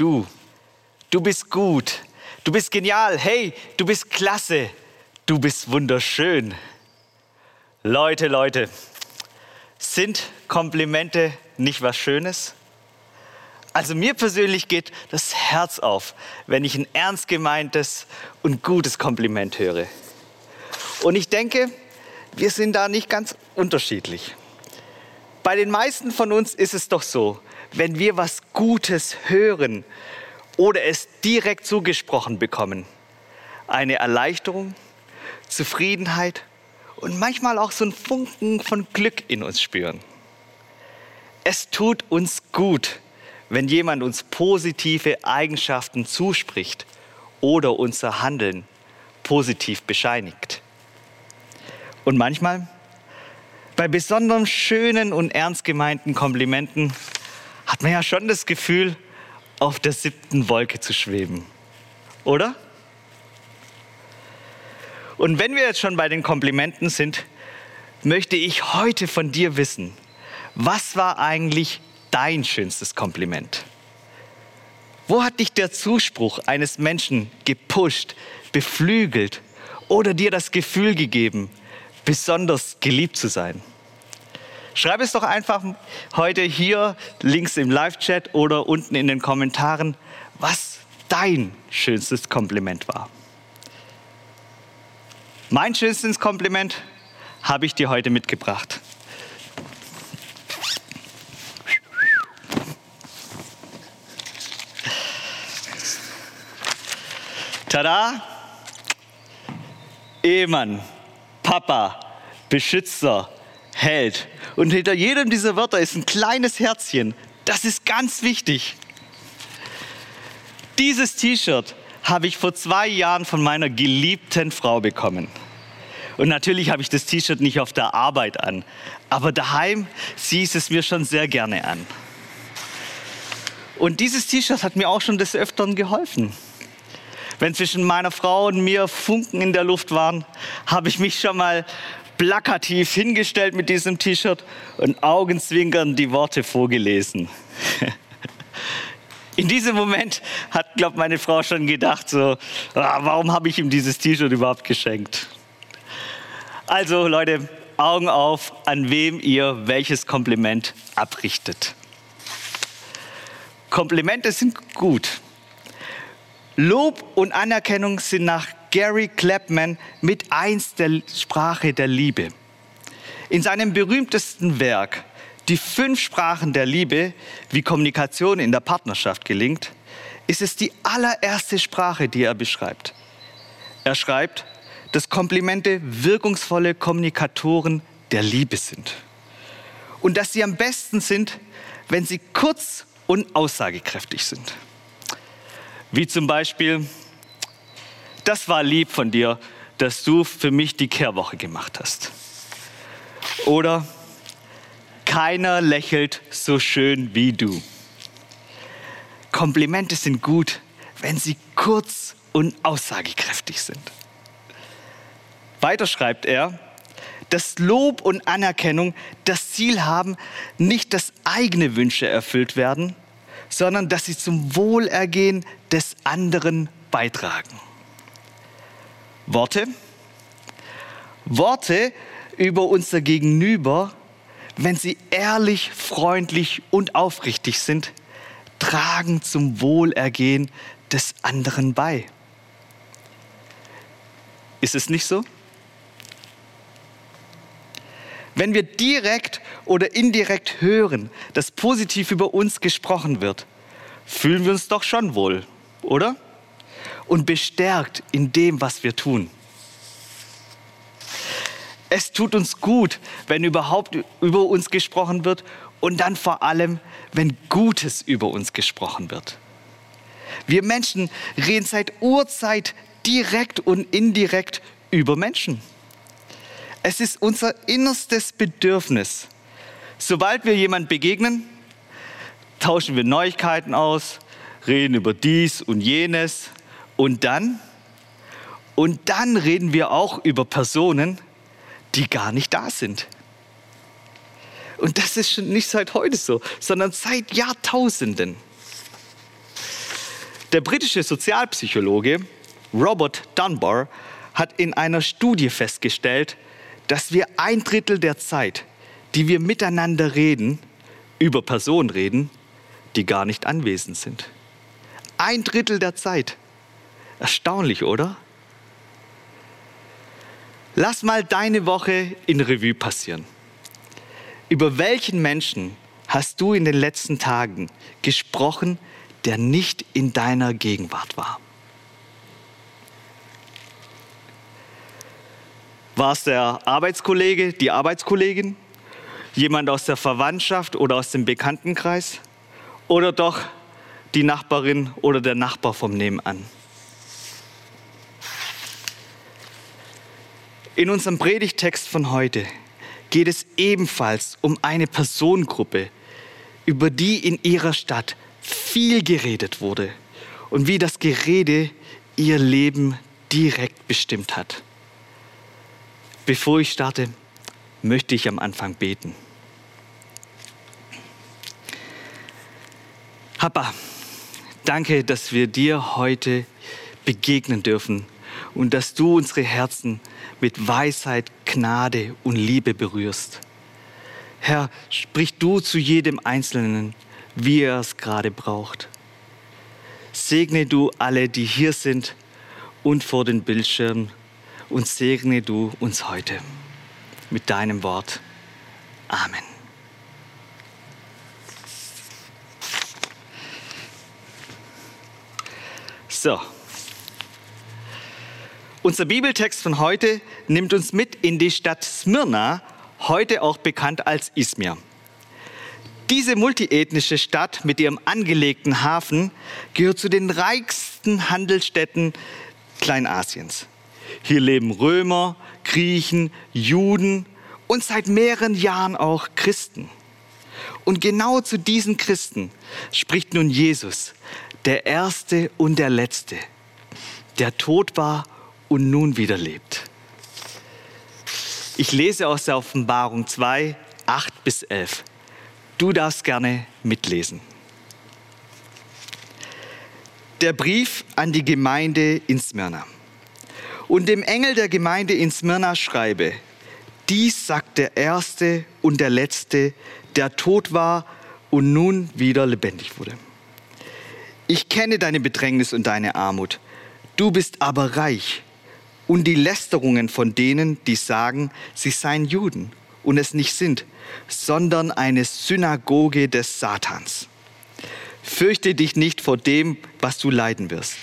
du, du bist gut, du bist genial, hey, du bist klasse, du bist wunderschön. Leute, Leute, sind Komplimente nicht was Schönes? Also mir persönlich geht das Herz auf, wenn ich ein ernst gemeintes und gutes Kompliment höre. Und ich denke, wir sind da nicht ganz unterschiedlich. Bei den meisten von uns ist es doch so, wenn wir was Gutes hören oder es direkt zugesprochen bekommen, eine Erleichterung, Zufriedenheit und manchmal auch so ein Funken von Glück in uns spüren. Es tut uns gut, wenn jemand uns positive Eigenschaften zuspricht oder unser Handeln positiv bescheinigt. Und manchmal, bei besonders schönen und ernst gemeinten Komplimenten, hat man ja schon das Gefühl, auf der siebten Wolke zu schweben. Oder? Und wenn wir jetzt schon bei den Komplimenten sind, möchte ich heute von dir wissen, was war eigentlich dein schönstes Kompliment? Wo hat dich der Zuspruch eines Menschen gepusht, beflügelt oder dir das Gefühl gegeben, besonders geliebt zu sein? Schreib es doch einfach heute hier links im Live-Chat oder unten in den Kommentaren, was dein schönstes Kompliment war. Mein schönstes Kompliment habe ich dir heute mitgebracht. Tada! Ehemann, Papa, Beschützer, Held. Und hinter jedem dieser Wörter ist ein kleines Herzchen. Das ist ganz wichtig. Dieses T-Shirt habe ich vor zwei Jahren von meiner geliebten Frau bekommen. Und natürlich habe ich das T-Shirt nicht auf der Arbeit an, aber daheim ziehe ich es mir schon sehr gerne an. Und dieses T-Shirt hat mir auch schon des Öfteren geholfen. Wenn zwischen meiner Frau und mir Funken in der Luft waren, habe ich mich schon mal plakativ hingestellt mit diesem T-Shirt und augenzwinkernd die Worte vorgelesen. In diesem Moment hat, glaube meine Frau schon gedacht, so, ah, warum habe ich ihm dieses T-Shirt überhaupt geschenkt? Also Leute, Augen auf, an wem ihr welches Kompliment abrichtet. Komplimente sind gut. Lob und Anerkennung sind nach Gary Clapman mit eins der Sprache der Liebe. In seinem berühmtesten Werk Die fünf Sprachen der Liebe, wie Kommunikation in der Partnerschaft gelingt, ist es die allererste Sprache, die er beschreibt. Er schreibt, dass Komplimente wirkungsvolle Kommunikatoren der Liebe sind. Und dass sie am besten sind, wenn sie kurz und aussagekräftig sind. Wie zum Beispiel, das war lieb von dir, dass du für mich die Kehrwoche gemacht hast. Oder keiner lächelt so schön wie du. Komplimente sind gut, wenn sie kurz und aussagekräftig sind. Weiter schreibt er, dass Lob und Anerkennung das Ziel haben, nicht dass eigene Wünsche erfüllt werden, sondern dass sie zum Wohlergehen des anderen beitragen. Worte. Worte über unser Gegenüber, wenn sie ehrlich, freundlich und aufrichtig sind, tragen zum Wohlergehen des anderen bei. Ist es nicht so? Wenn wir direkt oder indirekt hören, dass positiv über uns gesprochen wird, fühlen wir uns doch schon wohl, oder? Und bestärkt in dem, was wir tun. Es tut uns gut, wenn überhaupt über uns gesprochen wird und dann vor allem, wenn Gutes über uns gesprochen wird. Wir Menschen reden seit Urzeit direkt und indirekt über Menschen. Es ist unser innerstes Bedürfnis. Sobald wir jemand begegnen, tauschen wir Neuigkeiten aus, reden über dies und jenes, und dann? Und dann reden wir auch über Personen, die gar nicht da sind. Und das ist schon nicht seit heute so, sondern seit Jahrtausenden. Der britische Sozialpsychologe Robert Dunbar hat in einer Studie festgestellt, dass wir ein Drittel der Zeit, die wir miteinander reden, über Personen reden, die gar nicht anwesend sind. Ein Drittel der Zeit. Erstaunlich, oder? Lass mal deine Woche in Revue passieren. Über welchen Menschen hast du in den letzten Tagen gesprochen, der nicht in deiner Gegenwart war? War es der Arbeitskollege, die Arbeitskollegin, jemand aus der Verwandtschaft oder aus dem Bekanntenkreis oder doch die Nachbarin oder der Nachbar vom Nebenan? In unserem Predigtext von heute geht es ebenfalls um eine Personengruppe, über die in ihrer Stadt viel geredet wurde und wie das Gerede ihr Leben direkt bestimmt hat. Bevor ich starte, möchte ich am Anfang beten. Papa, danke, dass wir dir heute begegnen dürfen und dass du unsere Herzen mit Weisheit, Gnade und Liebe berührst. Herr, sprich du zu jedem Einzelnen, wie er es gerade braucht. Segne du alle, die hier sind und vor den Bildschirmen und segne du uns heute mit deinem Wort. Amen. So. Unser Bibeltext von heute nimmt uns mit in die Stadt Smyrna, heute auch bekannt als Izmir. Diese multiethnische Stadt mit ihrem angelegten Hafen gehört zu den reichsten Handelsstädten Kleinasiens. Hier leben Römer, Griechen, Juden und seit mehreren Jahren auch Christen. Und genau zu diesen Christen spricht nun Jesus, der Erste und der Letzte, der tot war und nun wieder lebt. Ich lese aus der Offenbarung 2, 8 bis 11. Du darfst gerne mitlesen. Der Brief an die Gemeinde in Smyrna. Und dem Engel der Gemeinde in Smyrna schreibe, dies sagt der Erste und der Letzte, der tot war und nun wieder lebendig wurde. Ich kenne deine Bedrängnis und deine Armut. Du bist aber reich. Und die Lästerungen von denen, die sagen, sie seien Juden und es nicht sind, sondern eine Synagoge des Satans. Fürchte dich nicht vor dem, was du leiden wirst.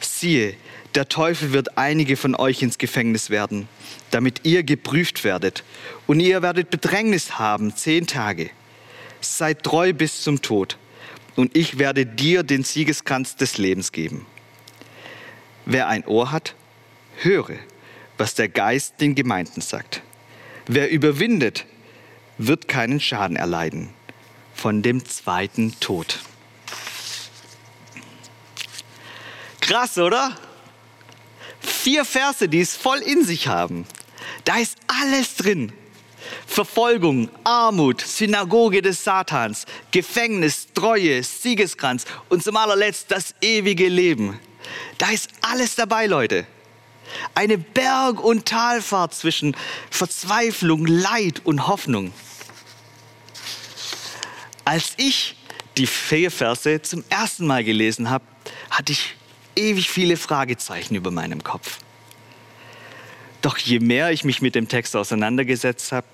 Siehe, der Teufel wird einige von euch ins Gefängnis werden, damit ihr geprüft werdet. Und ihr werdet Bedrängnis haben, zehn Tage. Seid treu bis zum Tod. Und ich werde dir den Siegeskranz des Lebens geben. Wer ein Ohr hat, höre, was der Geist den Gemeinden sagt. Wer überwindet, wird keinen Schaden erleiden von dem zweiten Tod. Krass, oder? Vier Verse, die es voll in sich haben. Da ist alles drin. Verfolgung, Armut, Synagoge des Satans, Gefängnis, Treue, Siegeskranz und zum allerletzt das ewige Leben. Da ist alles dabei, Leute. Eine Berg- und Talfahrt zwischen Verzweiflung, Leid und Hoffnung. Als ich die vier Verse zum ersten Mal gelesen habe, hatte ich ewig viele Fragezeichen über meinem Kopf. Doch je mehr ich mich mit dem Text auseinandergesetzt habe,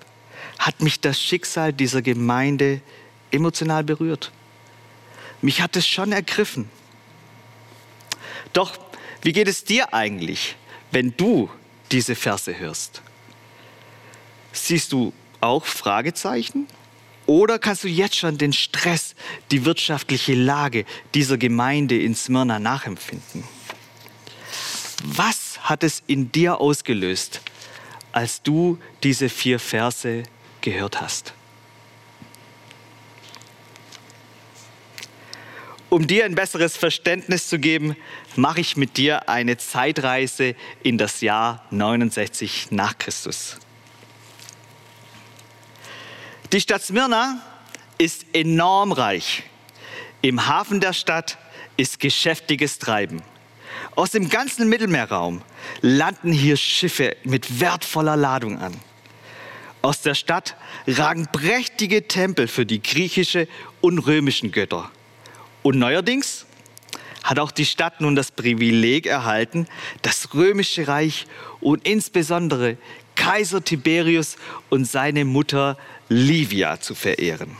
hat mich das Schicksal dieser Gemeinde emotional berührt. Mich hat es schon ergriffen. Doch wie geht es dir eigentlich, wenn du diese Verse hörst? Siehst du auch Fragezeichen? Oder kannst du jetzt schon den Stress, die wirtschaftliche Lage dieser Gemeinde in Smyrna nachempfinden? Was hat es in dir ausgelöst, als du diese vier Verse gehört hast? Um dir ein besseres Verständnis zu geben, mache ich mit dir eine Zeitreise in das Jahr 69 nach Christus. Die Stadt Smyrna ist enorm reich. Im Hafen der Stadt ist geschäftiges Treiben. Aus dem ganzen Mittelmeerraum landen hier Schiffe mit wertvoller Ladung an. Aus der Stadt ragen prächtige Tempel für die griechische und römischen Götter. Und neuerdings hat auch die Stadt nun das Privileg erhalten, das römische Reich und insbesondere Kaiser Tiberius und seine Mutter Livia zu verehren.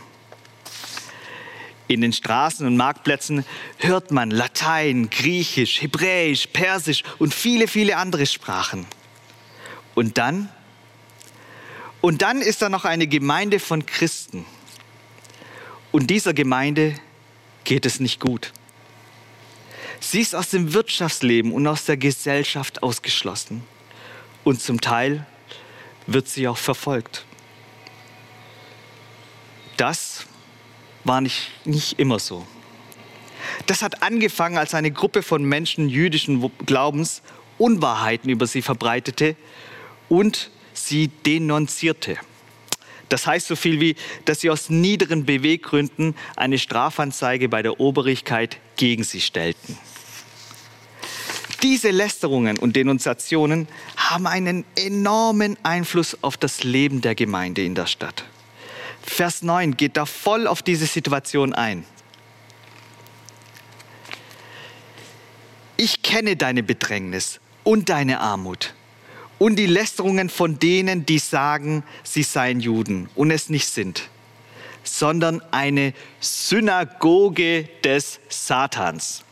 In den Straßen und Marktplätzen hört man Latein, Griechisch, Hebräisch, Persisch und viele, viele andere Sprachen. Und dann? Und dann ist da noch eine Gemeinde von Christen. Und dieser Gemeinde geht es nicht gut. Sie ist aus dem Wirtschaftsleben und aus der Gesellschaft ausgeschlossen. Und zum Teil wird sie auch verfolgt. Das war nicht, nicht immer so. Das hat angefangen, als eine Gruppe von Menschen jüdischen Glaubens Unwahrheiten über sie verbreitete und sie denunzierte. Das heißt so viel wie, dass sie aus niederen Beweggründen eine Strafanzeige bei der Obrigkeit gegen sie stellten. Diese Lästerungen und Denunziationen haben einen enormen Einfluss auf das Leben der Gemeinde in der Stadt. Vers 9 geht da voll auf diese Situation ein. Ich kenne deine Bedrängnis und deine Armut und die Lästerungen von denen, die sagen, sie seien Juden und es nicht sind, sondern eine Synagoge des Satans.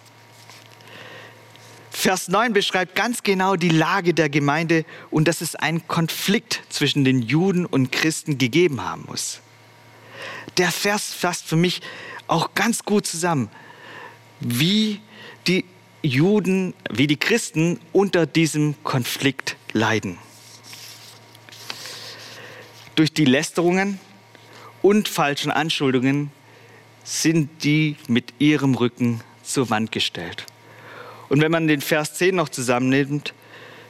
Vers 9 beschreibt ganz genau die Lage der Gemeinde und dass es einen Konflikt zwischen den Juden und Christen gegeben haben muss. Der Vers fasst für mich auch ganz gut zusammen, wie die Juden, wie die Christen unter diesem Konflikt leiden. Durch die Lästerungen und falschen Anschuldigungen sind die mit ihrem Rücken zur Wand gestellt. Und wenn man den Vers 10 noch zusammennimmt,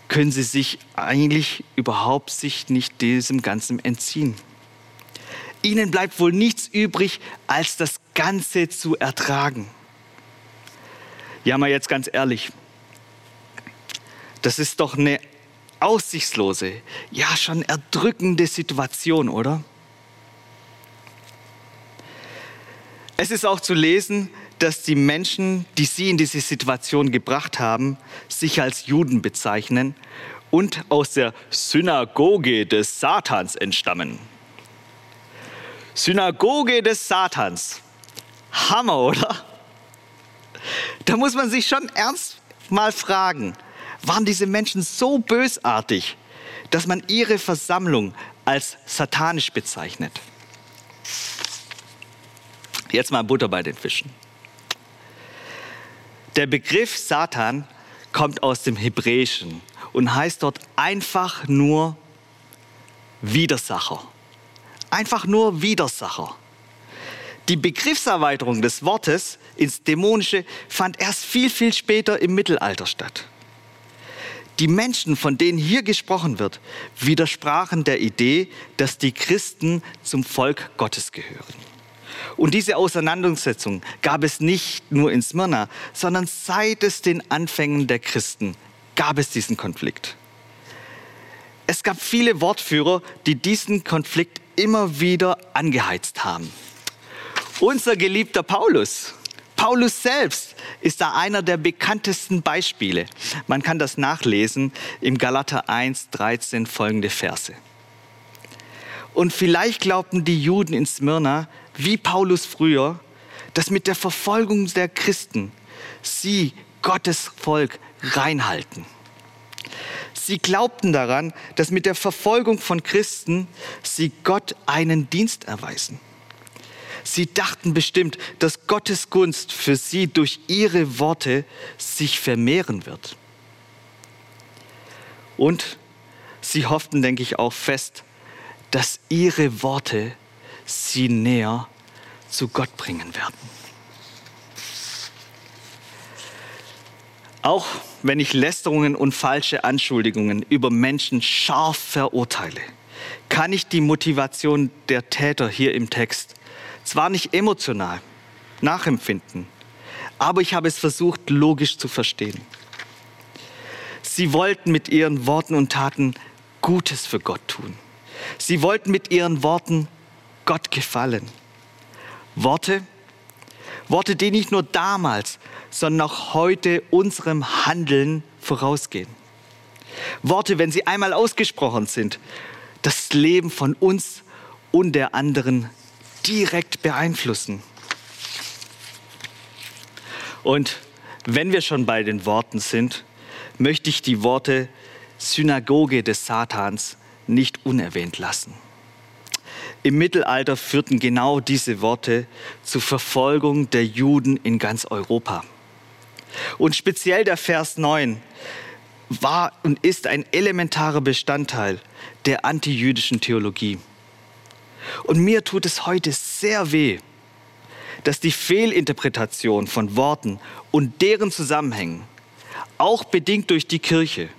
können sie sich eigentlich überhaupt sich nicht diesem Ganzen entziehen. Ihnen bleibt wohl nichts übrig, als das Ganze zu ertragen. Ja, mal jetzt ganz ehrlich, das ist doch eine aussichtslose, ja schon erdrückende Situation, oder? Es ist auch zu lesen, dass die Menschen, die sie in diese Situation gebracht haben, sich als Juden bezeichnen und aus der Synagoge des Satans entstammen. Synagoge des Satans. Hammer, oder? Da muss man sich schon ernst mal fragen, waren diese Menschen so bösartig, dass man ihre Versammlung als satanisch bezeichnet? Jetzt mal Butter bei den Fischen. Der Begriff Satan kommt aus dem Hebräischen und heißt dort einfach nur Widersacher. Einfach nur Widersacher. Die Begriffserweiterung des Wortes ins Dämonische fand erst viel, viel später im Mittelalter statt. Die Menschen, von denen hier gesprochen wird, widersprachen der Idee, dass die Christen zum Volk Gottes gehören. Und diese Auseinandersetzung gab es nicht nur in Smyrna, sondern seit es den Anfängen der Christen gab es diesen Konflikt. Es gab viele Wortführer, die diesen Konflikt immer wieder angeheizt haben. Unser geliebter Paulus, Paulus selbst ist da einer der bekanntesten Beispiele. Man kann das nachlesen im Galater 1, 13 folgende Verse. Und vielleicht glaubten die Juden in Smyrna, wie Paulus früher, dass mit der Verfolgung der Christen sie Gottes Volk reinhalten. Sie glaubten daran, dass mit der Verfolgung von Christen sie Gott einen Dienst erweisen. Sie dachten bestimmt, dass Gottes Gunst für sie durch ihre Worte sich vermehren wird. Und sie hofften, denke ich, auch fest, dass ihre Worte sie näher zu Gott bringen werden. Auch wenn ich Lästerungen und falsche Anschuldigungen über Menschen scharf verurteile, kann ich die Motivation der Täter hier im Text zwar nicht emotional nachempfinden, aber ich habe es versucht, logisch zu verstehen. Sie wollten mit ihren Worten und Taten Gutes für Gott tun. Sie wollten mit ihren Worten Gott gefallen. Worte, Worte, die nicht nur damals, sondern auch heute unserem Handeln vorausgehen. Worte, wenn sie einmal ausgesprochen sind, das Leben von uns und der anderen direkt beeinflussen. Und wenn wir schon bei den Worten sind, möchte ich die Worte Synagoge des Satans nicht unerwähnt lassen. Im Mittelalter führten genau diese Worte zur Verfolgung der Juden in ganz Europa. Und speziell der Vers 9 war und ist ein elementarer Bestandteil der antijüdischen Theologie. Und mir tut es heute sehr weh, dass die Fehlinterpretation von Worten und deren Zusammenhängen, auch bedingt durch die Kirche,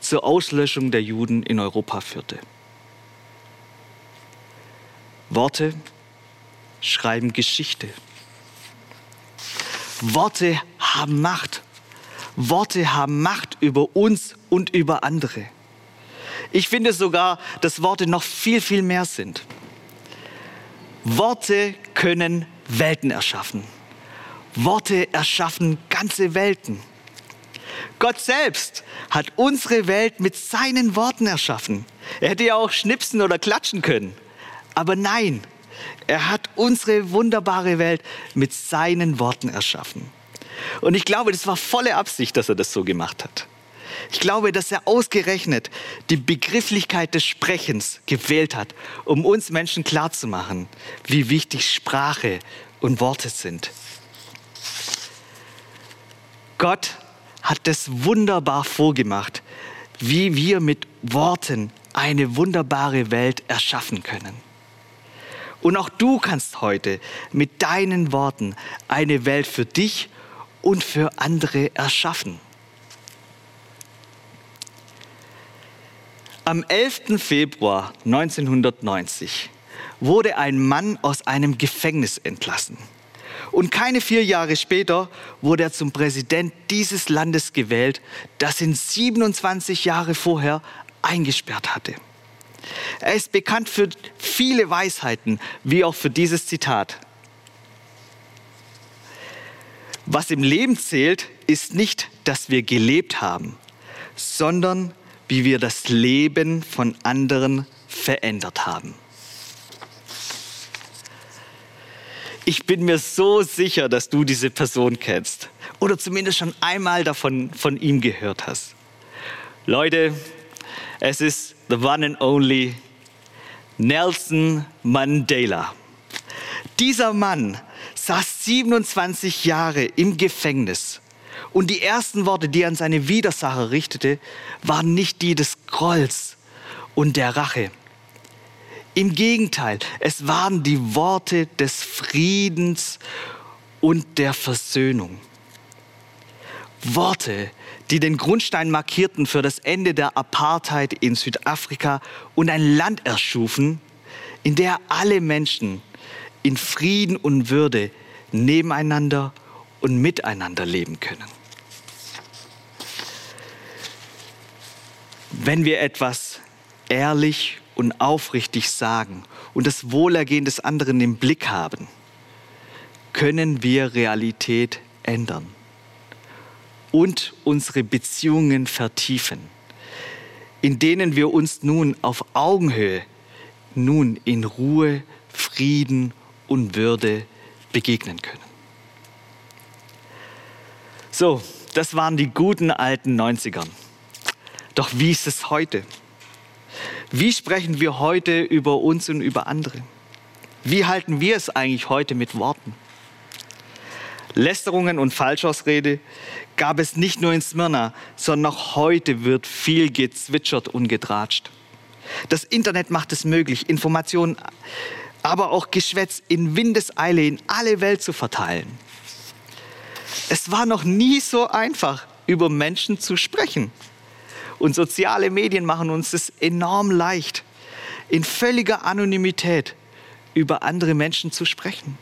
zur Auslöschung der Juden in Europa führte. Worte schreiben Geschichte. Worte haben Macht. Worte haben Macht über uns und über andere. Ich finde sogar, dass Worte noch viel, viel mehr sind. Worte können Welten erschaffen. Worte erschaffen ganze Welten. Gott selbst hat unsere Welt mit seinen Worten erschaffen. Er hätte ja auch schnipsen oder klatschen können. Aber nein, er hat unsere wunderbare Welt mit seinen Worten erschaffen. Und ich glaube, das war volle Absicht, dass er das so gemacht hat. Ich glaube, dass er ausgerechnet die Begrifflichkeit des Sprechens gewählt hat, um uns Menschen klarzumachen, wie wichtig Sprache und Worte sind. Gott hat das wunderbar vorgemacht, wie wir mit Worten eine wunderbare Welt erschaffen können. Und auch du kannst heute mit deinen Worten eine Welt für dich und für andere erschaffen. Am 11. Februar 1990 wurde ein Mann aus einem Gefängnis entlassen. Und keine vier Jahre später wurde er zum Präsident dieses Landes gewählt, das ihn 27 Jahre vorher eingesperrt hatte. Er ist bekannt für viele Weisheiten, wie auch für dieses Zitat. Was im Leben zählt, ist nicht, dass wir gelebt haben, sondern wie wir das Leben von anderen verändert haben. Ich bin mir so sicher, dass du diese Person kennst oder zumindest schon einmal davon von ihm gehört hast. Leute, es ist the one and only Nelson Mandela. Dieser Mann saß 27 Jahre im Gefängnis und die ersten Worte, die er an seine Widersacher richtete, waren nicht die des Grolls und der Rache. Im Gegenteil, es waren die Worte des Friedens und der Versöhnung. Worte, die den Grundstein markierten für das Ende der Apartheid in Südafrika und ein Land erschufen, in der alle Menschen in Frieden und Würde nebeneinander und miteinander leben können. Wenn wir etwas ehrlich und aufrichtig sagen und das Wohlergehen des anderen im Blick haben, können wir Realität ändern und unsere Beziehungen vertiefen, in denen wir uns nun auf Augenhöhe, nun in Ruhe, Frieden und Würde begegnen können. So, das waren die guten alten 90ern. Doch wie ist es heute? Wie sprechen wir heute über uns und über andere? Wie halten wir es eigentlich heute mit Worten? Lästerungen und Falschausrede gab es nicht nur in Smyrna, sondern auch heute wird viel gezwitschert und getratscht. Das Internet macht es möglich, Informationen, aber auch Geschwätz in Windeseile in alle Welt zu verteilen. Es war noch nie so einfach, über Menschen zu sprechen. Und soziale Medien machen uns es enorm leicht, in völliger Anonymität über andere Menschen zu sprechen.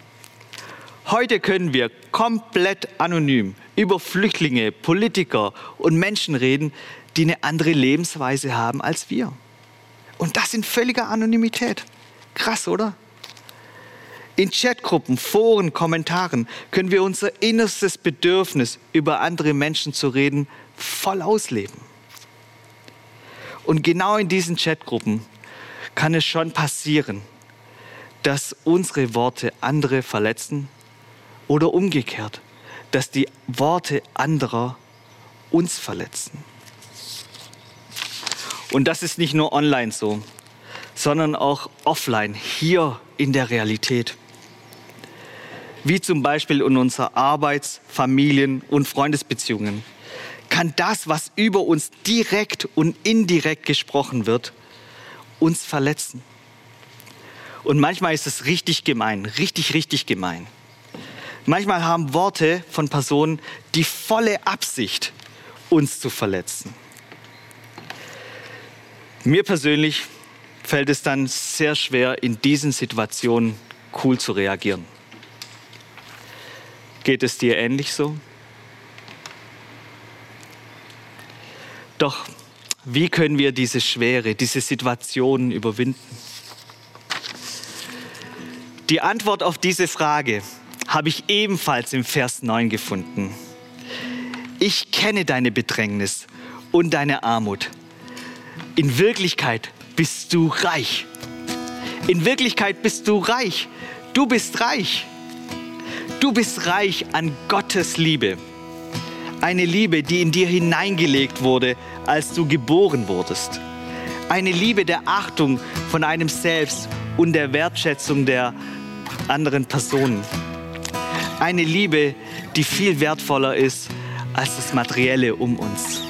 Heute können wir komplett anonym über Flüchtlinge, Politiker und Menschen reden, die eine andere Lebensweise haben als wir. Und das in völliger Anonymität. Krass, oder? In Chatgruppen, Foren, Kommentaren können wir unser innerstes Bedürfnis, über andere Menschen zu reden, voll ausleben. Und genau in diesen Chatgruppen kann es schon passieren, dass unsere Worte andere verletzen oder umgekehrt, dass die Worte anderer uns verletzen. Und das ist nicht nur online so, sondern auch offline, hier in der Realität. Wie zum Beispiel in unserer Arbeits-, Familien- und Freundesbeziehungen kann das, was über uns direkt und indirekt gesprochen wird, uns verletzen. Und manchmal ist es richtig gemein, richtig, richtig gemein. Manchmal haben Worte von Personen die volle Absicht, uns zu verletzen. Mir persönlich fällt es dann sehr schwer, in diesen Situationen cool zu reagieren. Geht es dir ähnlich so? Doch wie können wir diese Schwere, diese Situationen überwinden? Die Antwort auf diese Frage habe ich ebenfalls im Vers 9 gefunden. Ich kenne deine Bedrängnis und deine Armut. In Wirklichkeit bist du reich. In Wirklichkeit bist du reich. Du bist reich. Du bist reich an Gottes Liebe. Eine Liebe, die in dir hineingelegt wurde, als du geboren wurdest. Eine Liebe der Achtung von einem selbst und der Wertschätzung der anderen Personen. Eine Liebe, die viel wertvoller ist als das Materielle um uns.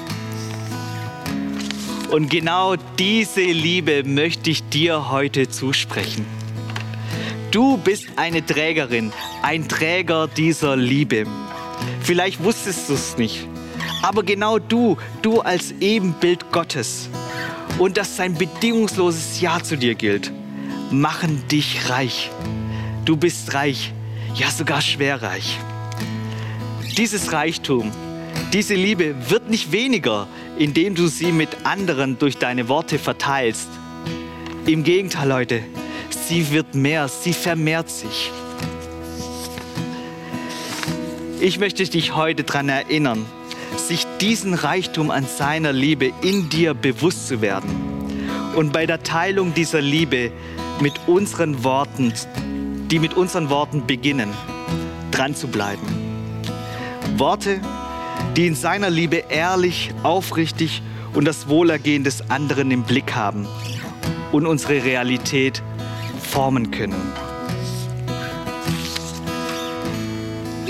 Und genau diese Liebe möchte ich dir heute zusprechen. Du bist eine Trägerin, ein Träger dieser Liebe. Vielleicht wusstest du es nicht, aber genau du, du als Ebenbild Gottes und dass sein bedingungsloses Ja zu dir gilt, machen dich reich. Du bist reich, ja sogar schwerreich. Dieses Reichtum, diese Liebe wird nicht weniger, indem du sie mit anderen durch deine Worte verteilst. Im Gegenteil, Leute, sie wird mehr, sie vermehrt sich. Ich möchte dich heute daran erinnern, sich diesen Reichtum an seiner Liebe in dir bewusst zu werden und bei der Teilung dieser Liebe mit unseren Worten, die mit unseren Worten beginnen, dran zu bleiben. Worte, die in seiner Liebe ehrlich, aufrichtig und das Wohlergehen des anderen im Blick haben und unsere Realität formen können.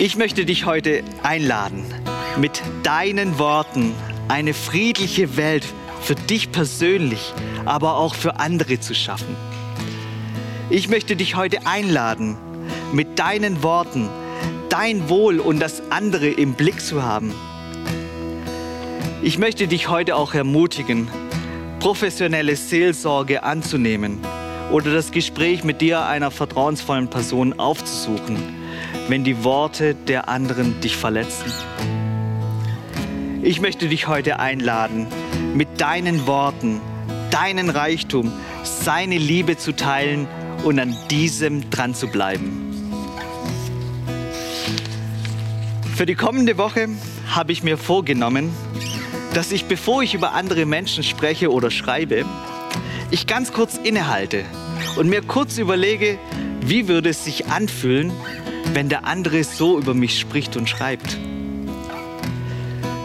Ich möchte dich heute einladen, mit deinen Worten eine friedliche Welt für dich persönlich, aber auch für andere zu schaffen. Ich möchte dich heute einladen, mit deinen Worten dein Wohl und das andere im Blick zu haben. Ich möchte dich heute auch ermutigen, professionelle Seelsorge anzunehmen oder das Gespräch mit dir einer vertrauensvollen Person aufzusuchen, wenn die Worte der anderen dich verletzen. Ich möchte dich heute einladen, mit deinen Worten, deinen Reichtum, seine Liebe zu teilen und an diesem dran zu bleiben. Für die kommende Woche habe ich mir vorgenommen, dass ich, bevor ich über andere Menschen spreche oder schreibe, ich ganz kurz innehalte und mir kurz überlege, wie würde es sich anfühlen, wenn der andere so über mich spricht und schreibt.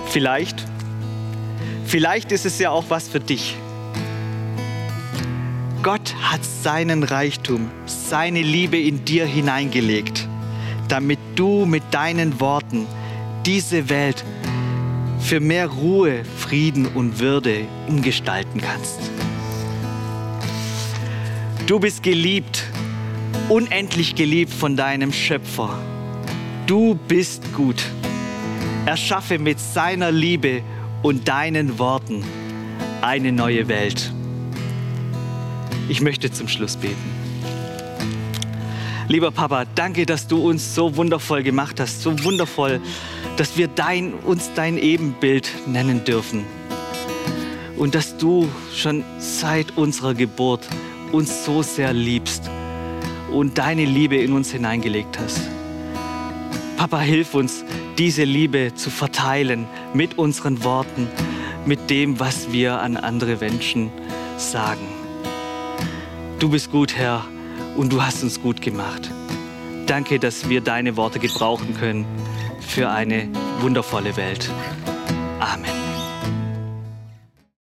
Vielleicht, vielleicht ist es ja auch was für dich. Gott hat seinen Reichtum, seine Liebe in dir hineingelegt damit du mit deinen Worten diese Welt für mehr Ruhe, Frieden und Würde umgestalten kannst. Du bist geliebt, unendlich geliebt von deinem Schöpfer. Du bist gut. Erschaffe mit seiner Liebe und deinen Worten eine neue Welt. Ich möchte zum Schluss beten. Lieber Papa, danke, dass du uns so wundervoll gemacht hast, so wundervoll, dass wir dein, uns dein Ebenbild nennen dürfen. Und dass du schon seit unserer Geburt uns so sehr liebst und deine Liebe in uns hineingelegt hast. Papa, hilf uns, diese Liebe zu verteilen mit unseren Worten, mit dem, was wir an andere Menschen sagen. Du bist gut, Herr, und du hast uns gut gemacht. Danke, dass wir deine Worte gebrauchen können für eine wundervolle Welt. Amen.